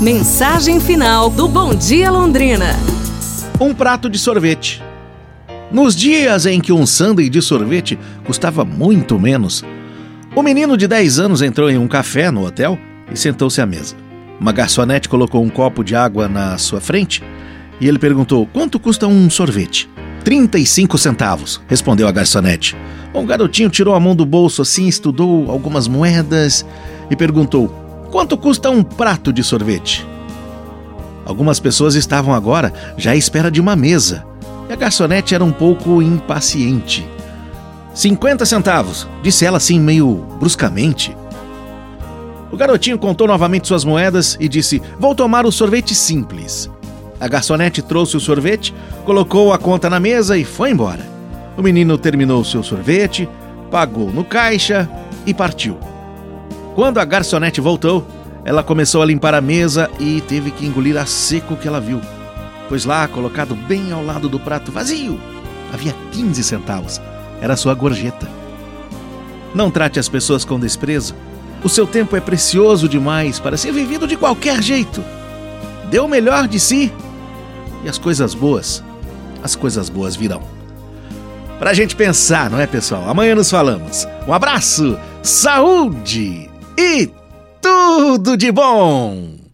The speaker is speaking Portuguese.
Mensagem final do Bom Dia Londrina. Um prato de sorvete. Nos dias em que um sundae de sorvete custava muito menos, o menino de 10 anos entrou em um café no hotel e sentou-se à mesa. Uma garçonete colocou um copo de água na sua frente e ele perguntou: Quanto custa um sorvete? 35 centavos, respondeu a garçonete. O garotinho tirou a mão do bolso assim, estudou algumas moedas e perguntou: Quanto custa um prato de sorvete? Algumas pessoas estavam agora já à espera de uma mesa e a garçonete era um pouco impaciente. 50 centavos, disse ela assim meio bruscamente. O garotinho contou novamente suas moedas e disse: Vou tomar o sorvete simples. A garçonete trouxe o sorvete, colocou a conta na mesa e foi embora. O menino terminou seu sorvete, pagou no caixa e partiu. Quando a garçonete voltou, ela começou a limpar a mesa e teve que engolir a seco o que ela viu. Pois lá, colocado bem ao lado do prato vazio, havia 15 centavos. Era sua gorjeta. Não trate as pessoas com desprezo. O seu tempo é precioso demais para ser vivido de qualquer jeito. Dê o melhor de si e as coisas boas, as coisas boas virão. Pra gente pensar, não é, pessoal? Amanhã nos falamos. Um abraço, saúde e tudo de bom!